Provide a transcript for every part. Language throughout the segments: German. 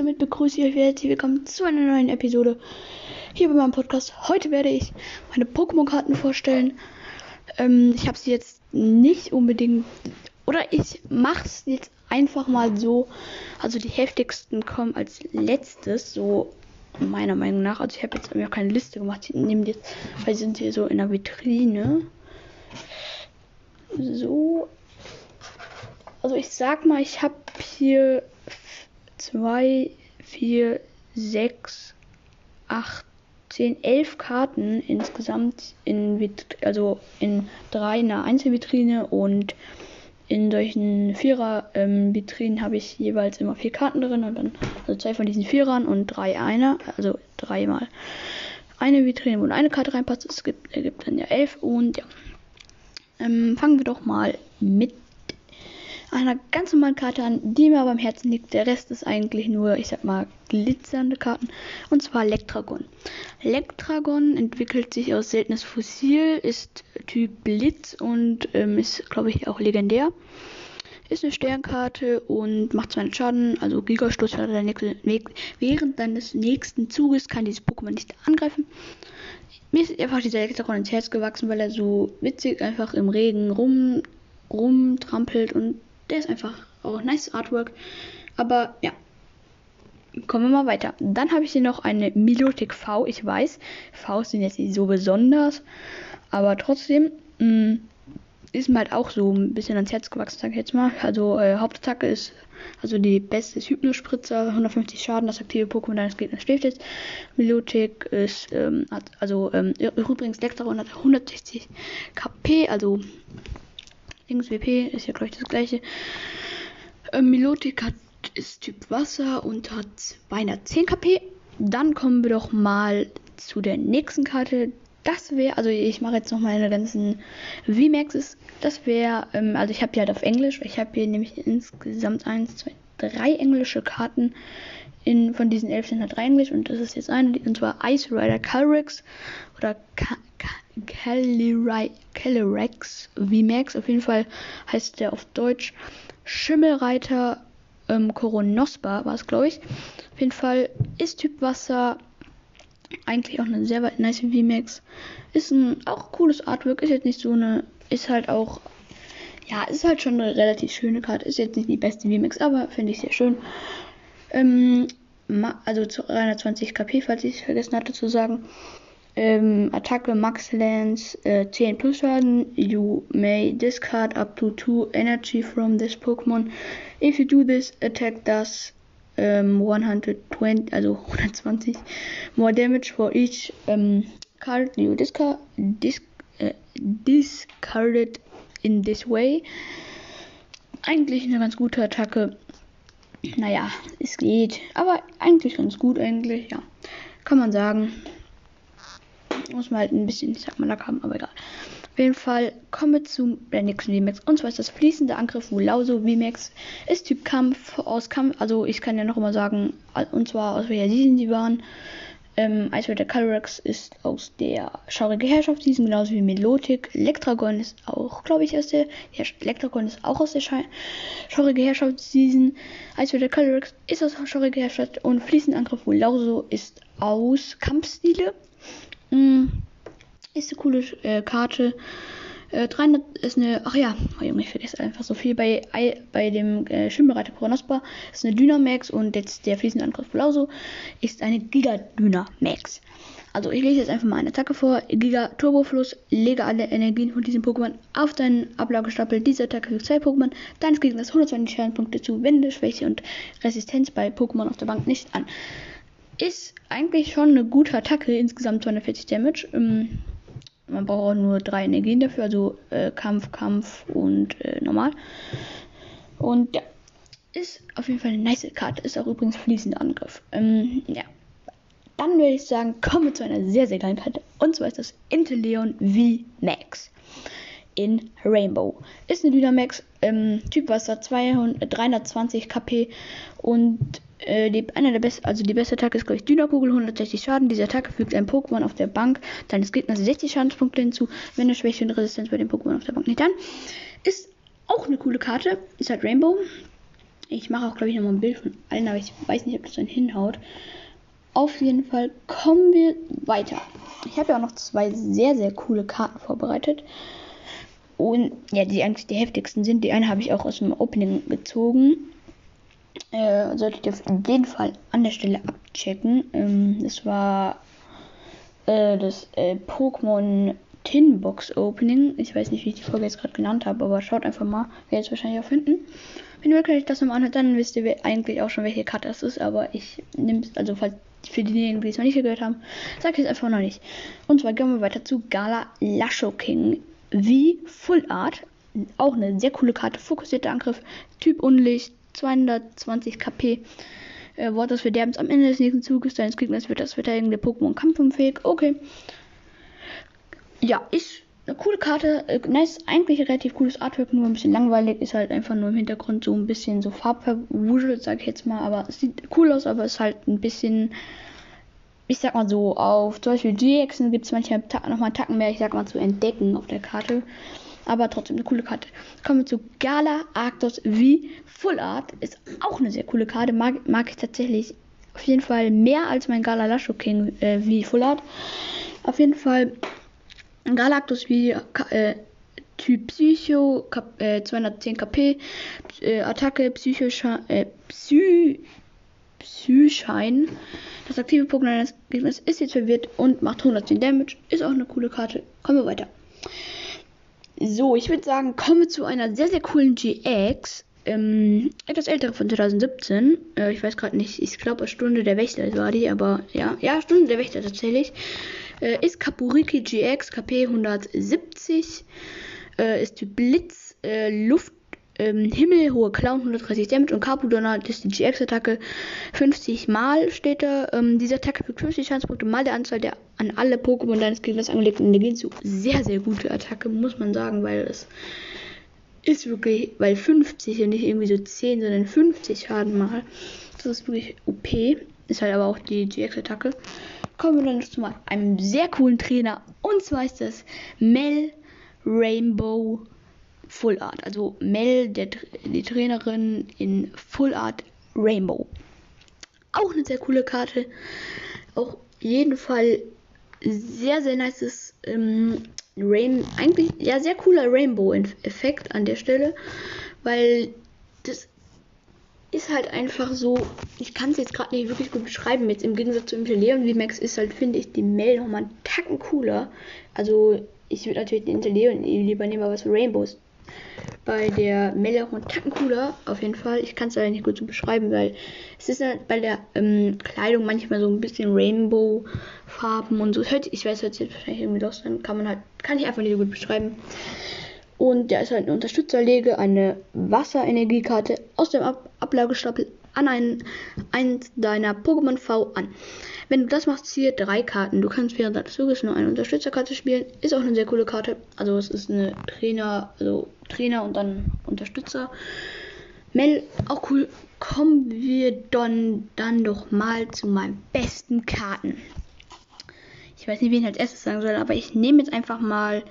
damit begrüße ich euch herzlich willkommen zu einer neuen Episode hier bei meinem Podcast. Heute werde ich meine Pokémon-Karten vorstellen. Ähm, ich habe sie jetzt nicht unbedingt oder ich mache es jetzt einfach mal so. Also die heftigsten kommen als letztes, so meiner Meinung nach. Also ich habe jetzt mir keine Liste gemacht. Ich nehme jetzt, weil sie sind hier so in der Vitrine. So. Also ich sag mal, ich habe hier 2, 4, 6, 8, 10, 11 Karten insgesamt in also in drei in einer Einzelvitrine und in solchen Vierer-Vitrinen ähm, habe ich jeweils immer vier Karten drin und dann also zwei von diesen Vierern und drei einer, also dreimal eine Vitrine, wo eine Karte reinpasst. Es gibt, ergibt dann ja elf und ja. Ähm, fangen wir doch mal mit einer ganz normalen Karte an, die mir aber am Herzen liegt. Der Rest ist eigentlich nur, ich sag mal, glitzernde Karten. Und zwar Lektragon. Lektragon entwickelt sich aus seltenes Fossil, ist Typ Blitz und ähm, ist, glaube ich, auch legendär. Ist eine Sternkarte und macht 200 Schaden, also Gigastoß während deines nächsten Zuges kann dieses Pokémon nicht angreifen. Mir ist einfach dieser Lektragon ins Herz gewachsen, weil er so witzig einfach im Regen rum rumtrampelt und der ist einfach auch nice Artwork. Aber ja. Kommen wir mal weiter. Dann habe ich hier noch eine Milotic V. Ich weiß, V sind jetzt nicht so besonders. Aber trotzdem mh, mm, ist mir halt auch so ein bisschen ans Herz gewachsen, sag ich jetzt mal. Also äh, Hauptattacke ist, also die beste ist Hypnospritzer, 150 Schaden, das aktive Pokémon deines Gegners schläft jetzt. Milotic ist, ähm, hat, also ähm, übrigens Lektaron hat 160 KP, also Dings WP ist ja glaube ich das gleiche. Ähm, Milotic hat, ist Typ Wasser und hat beinahe 10 KP. Dann kommen wir doch mal zu der nächsten Karte. Das wäre, also ich mache jetzt noch meine ganzen VMAXs. Das wäre, ähm, also ich habe die halt auf Englisch. Ich habe hier nämlich insgesamt 1, 2, 3 englische Karten. In, von diesen 11 sind halt 3 Englisch und das ist jetzt eine, und zwar Ice Rider Calrix oder Ka Calyrex VMAX. Auf jeden Fall heißt der auf Deutsch Schimmelreiter ähm, Coronospa war es, glaube ich. Auf jeden Fall ist Typ Wasser eigentlich auch eine sehr nice VMAX. Ist ein auch cooles Artwork, ist jetzt nicht so eine, ist halt auch, ja, ist halt schon eine relativ schöne Karte. Ist jetzt nicht die beste VMAX, aber finde ich sehr schön. Ähm, also zu 320 KP, falls ich es vergessen hatte zu sagen. Ähm, Attacke Max Lance äh, 10 plus Schaden. You may discard up to 2 energy from this Pokémon. If you do this, attack does um, 120, also 120 more damage for each um, card you discard, dis, äh, discarded in this way. Eigentlich eine ganz gute Attacke. Naja, es geht. Aber eigentlich ganz gut, eigentlich, ja. Kann man sagen. Muss man halt ein bisschen, ich sag mal, Lack haben, aber egal. Auf jeden Fall kommen wir zu der nächsten VMAX. Und zwar ist das fließende Angriff Wulauso VMAX. Ist Typ Kampf aus Kampf. Also ich kann ja noch immer sagen, und zwar aus welcher Season sie waren. Ähm, Eiswörter Calyrex ist aus der Schaurige Herrschaft Season, genauso wie Melotic. Lektragon ist auch, glaube ich, aus der ja, Lektragon ist auch aus der Scha Schaurige Herrschaft Season. Eiswörter Calyrex ist aus der Schaurige Herrschaft und Fließendangriff Wulauso ist aus Kampfstile. Mm, ist eine coole äh, Karte. Äh, 300 ist eine. Ach ja, oh Junge, ich vergesse einfach so viel. Bei, bei dem äh, Schwimmbereiter Coronospa ist eine Dynamax und jetzt der fließende Angriff Blauso ist eine Giga Dynamax. Also ich lese jetzt einfach mal eine Attacke vor. Giga Turbofluss. Lege alle Energien von diesem Pokémon auf deinen Ablagestapel. Diese Attacke für zwei Pokémon deines Gegners 120 Schadenpunkte zu. Wende, Schwäche und Resistenz bei Pokémon auf der Bank nicht an. Ist eigentlich schon eine gute Attacke. Insgesamt 240 Damage. Ähm, man braucht auch nur drei Energien dafür, also äh, Kampf, Kampf und äh, normal. Und ja, ist auf jeden Fall eine nice Karte. Ist auch übrigens fließender Angriff. Ähm, ja. Dann würde ich sagen, kommen wir zu einer sehr, sehr geilen Karte. Und zwar ist das Inteleon V Max in Rainbow. Ist eine Dynamax, ähm, Typ Wasser, 200, 320 KP und äh, die, einer der besten, also die beste Attacke ist, glaube ich, Dynakugel, 160 Schaden. Diese Attacke fügt ein Pokémon auf der Bank deines Gegners 60 Schadenspunkte hinzu, wenn er Schwäche und Resistenz bei dem Pokémon auf der Bank nicht an. Ist auch eine coole Karte, ist halt Rainbow. Ich mache auch, glaube ich, nochmal ein Bild von allen, aber ich weiß nicht, ob das dann hinhaut. Auf jeden Fall kommen wir weiter. Ich habe ja auch noch zwei sehr, sehr coole Karten vorbereitet. Und ja, die eigentlich die heftigsten sind. Die eine habe ich auch aus dem Opening gezogen. Äh, solltet ihr auf jeden Fall an der Stelle abchecken. Ähm, das war äh, das äh, Pokémon Tin Box Opening. Ich weiß nicht, wie ich die Folge jetzt gerade genannt habe, aber schaut einfach mal. Werdet es wahrscheinlich auch finden. Wenn ihr wirklich das nochmal anhört, dann wisst ihr eigentlich auch schon, welche Karte das ist. Aber ich nehme es, also falls für diejenigen, die es noch nicht gehört haben, sage ich es einfach noch nicht. Und zwar gehen wir weiter zu Gala Lasho King wie Full Art. Auch eine sehr coole Karte. Fokussierter Angriff, Typ Unlicht, 220 KP. Äh, Wort des Verderbens am Ende des nächsten Zuges deines Gegners wird das verteidigende Pokémon kampfunfähig. Okay. Ja, ist eine coole Karte. Äh, nice, eigentlich relativ cooles Artwork, nur ein bisschen langweilig. Ist halt einfach nur im Hintergrund so ein bisschen so farbverwuschelt, sag ich jetzt mal. Aber es sieht cool aus, aber ist halt ein bisschen ich sag mal so, auf zum Beispiel GXen gibt es manchmal ta nochmal Tacken mehr, ich sag mal, zu entdecken auf der Karte. Aber trotzdem eine coole Karte. Kommen wir zu Gala Arctos V Full Art. Ist auch eine sehr coole Karte. Mag, mag ich tatsächlich auf jeden Fall mehr als mein Gala Lasho King äh, V Full Art. Auf jeden Fall Galactus V äh, Typ Psycho, Kap, äh, 210 KP, äh, Attacke, Psycho, äh, Psy, Psyschein. Das aktive Pokémon deines Gegners ist jetzt verwirrt und macht 110 Damage. Ist auch eine coole Karte. Kommen wir weiter. So, ich würde sagen, kommen wir zu einer sehr, sehr coolen GX. Ähm, etwas ältere von 2017. Äh, ich weiß gerade nicht, ich glaube Stunde der Wächter war die, aber ja, ja, Stunde der Wächter tatsächlich. Äh, ist Kapuriki GX KP 170. Äh, ist Typ Blitz, äh, Luft ähm, Himmel, hohe Clown, 130 Damage und Carpudonner, das ist die GX-Attacke. 50 Mal steht da. Ähm, diese Attacke fügt 50 Schadenspunkte mal der Anzahl der an alle Pokémon deines Gegners angelegten Energien zu. Sehr, sehr gute Attacke, muss man sagen, weil es ist wirklich, weil 50 und nicht irgendwie so 10, sondern 50 Schaden mal. Das ist wirklich OP. Ist halt aber auch die GX-Attacke. Kommen wir dann zu einem sehr coolen Trainer. Und zwar ist das Mel Rainbow Full Art. Also Mel, der, die Trainerin in Full Art Rainbow. Auch eine sehr coole Karte. Auch jeden Fall sehr, sehr nices ähm, Rain eigentlich ja sehr cooler Rainbow-Effekt an der Stelle, weil das ist halt einfach so, ich kann es jetzt gerade nicht wirklich gut beschreiben, jetzt im Gegensatz zu Inteleon VMAX ist halt, finde ich, die Mel nochmal einen Tacken cooler. Also ich würde natürlich den Inteleon lieber nehmen, aber was Rainbows bei der Melle auch einen Tacken cooler, auf jeden Fall. Ich kann es leider nicht gut so beschreiben, weil es ist halt bei der ähm, Kleidung manchmal so ein bisschen Rainbow-Farben und so. Ich weiß, hört sich jetzt wahrscheinlich irgendwie los, dann kann man halt, kann ich einfach nicht so gut beschreiben. Und der ist halt eine Unterstützerlege, eine Wasserenergiekarte aus dem Ab Ablagestapel an einen, eins deiner Pokémon V an. Wenn du das machst, ziehe drei Karten. Du kannst während deines Zuges nur eine Unterstützerkarte spielen. Ist auch eine sehr coole Karte. Also es ist eine Trainer, also Trainer und dann Unterstützer. Mel, auch cool. Kommen wir dann, dann doch mal zu meinen besten Karten. Ich weiß nicht, wen ich als erstes sagen soll, aber ich nehme jetzt einfach mal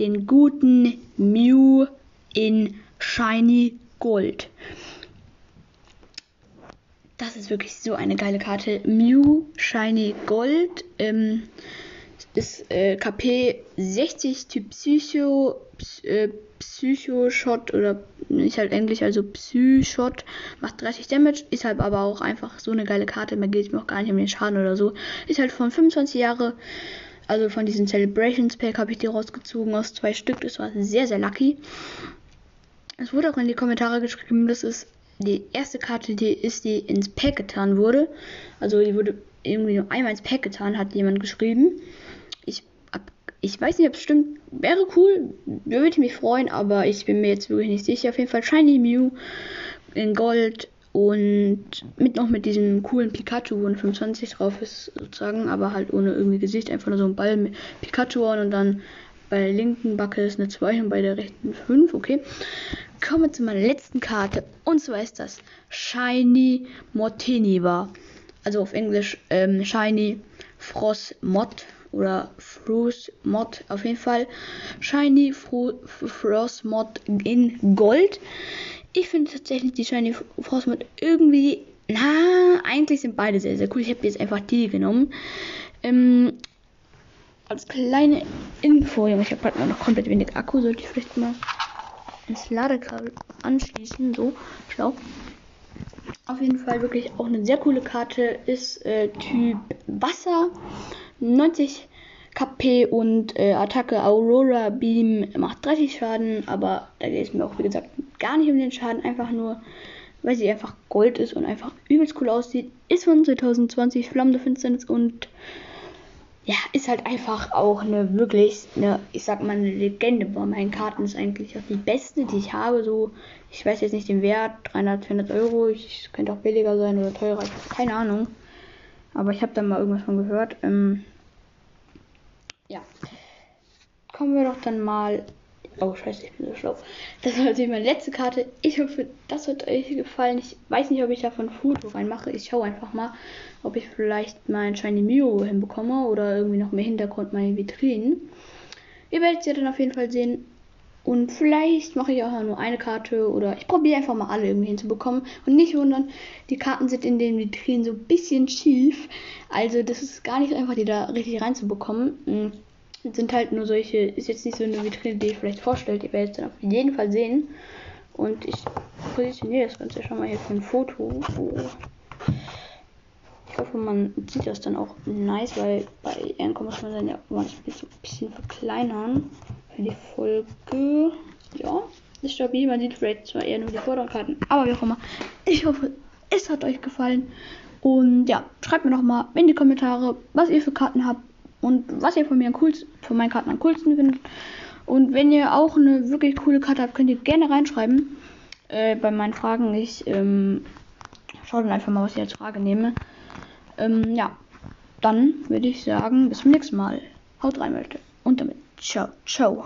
den guten Mew in Shiny Gold. Das ist wirklich so eine geile Karte. Mew Shiny Gold. Ähm, ist äh, KP 60 Typ Psycho. Äh, Psycho-Shot oder nicht halt Englisch, also Psy-Shot, macht 30 Damage, ist halt aber auch einfach so eine geile Karte, man geht mir auch gar nicht um den Schaden oder so. Ist halt von 25 Jahre, also von diesen Celebrations Pack habe ich die rausgezogen aus zwei Stück, das war sehr, sehr lucky. Es wurde auch in die Kommentare geschrieben, das ist die erste Karte, die ist, die ins Pack getan wurde. Also die wurde irgendwie nur einmal ins Pack getan, hat jemand geschrieben. Ich, ich weiß nicht, ob es stimmt. Wäre cool, würde ich mich freuen, aber ich bin mir jetzt wirklich nicht sicher. Auf jeden Fall Shiny Mew in Gold und mit noch mit diesem coolen Pikachu, wo ein 25 drauf ist, sozusagen, aber halt ohne irgendwie Gesicht, einfach nur so ein Ball mit Pikachu und dann bei der linken Backe ist eine 2 und bei der rechten 5, okay kommen wir zu meiner letzten Karte. Und zwar ist das Shiny Mortiniva. Also auf Englisch ähm, Shiny Frost Mod oder Frost Mod auf jeden Fall. Shiny Fro Frost Mod in Gold. ich finde tatsächlich die Shiny Frostmold irgendwie, na, eigentlich sind beide sehr, sehr cool. Ich habe jetzt einfach die genommen. Ähm, als kleine Info, ich habe gerade noch komplett wenig Akku, sollte ich vielleicht mal ins Ladekabel anschließen, so schlau. Auf jeden Fall wirklich auch eine sehr coole Karte, ist äh, Typ Wasser, 90 KP und äh, Attacke Aurora Beam macht 30 Schaden, aber da geht es mir auch wie gesagt gar nicht um den Schaden, einfach nur, weil sie einfach Gold ist und einfach übelst cool aussieht. Ist von 2020 Flammende Finsternis und ja, ist halt einfach auch eine wirklich, eine, ich sag mal, eine Legende bei meinen Karten. Ist eigentlich auch die beste, die ich habe. So, ich weiß jetzt nicht den Wert, 300, 400 Euro. Ich könnte auch billiger sein oder teurer, keine Ahnung. Aber ich habe da mal irgendwas von gehört. Ähm, ja. Kommen wir doch dann mal. Oh, scheiße, ich bin so schlau. Das war natürlich meine letzte Karte. Ich hoffe, das hat euch gefallen. Ich weiß nicht, ob ich davon Foto reinmache. Ich schaue einfach mal, ob ich vielleicht mein Shiny Mio hinbekomme oder irgendwie noch mehr Hintergrund meine Vitrinen. Ihr werdet es ja dann auf jeden Fall sehen. Und vielleicht mache ich auch nur eine Karte oder ich probiere einfach mal alle irgendwie hinzubekommen. Und nicht wundern, die Karten sind in den Vitrinen so ein bisschen schief. Also das ist gar nicht einfach, die da richtig reinzubekommen. Sind halt nur solche, ist jetzt nicht so eine Vitrine, die ihr vielleicht vorstellt. Ihr werdet es dann auf jeden Fall sehen. Und ich positioniere das Ganze schon mal hier für ein Foto. Oh. Ich hoffe, man sieht das dann auch nice, weil bei Ehrenkommen muss man dann ja manchmal so ein bisschen verkleinern. Für die Folge, ja, ist stabil. Man sieht vielleicht zwar eher nur die Vorderkarten, aber wie auch immer. Ich hoffe, es hat euch gefallen. Und ja, schreibt mir noch mal in die Kommentare, was ihr für Karten habt und was ihr von mir coolsten, von meinen Karten am coolsten findet. Und wenn ihr auch eine wirklich coole Karte habt, könnt ihr gerne reinschreiben äh, bei meinen Fragen. Ich ähm, schaue dann einfach mal, was ich als Frage nehme. Ähm, ja, dann würde ich sagen, bis zum nächsten Mal. Haut rein, Leute. Und damit, ciao, ciao.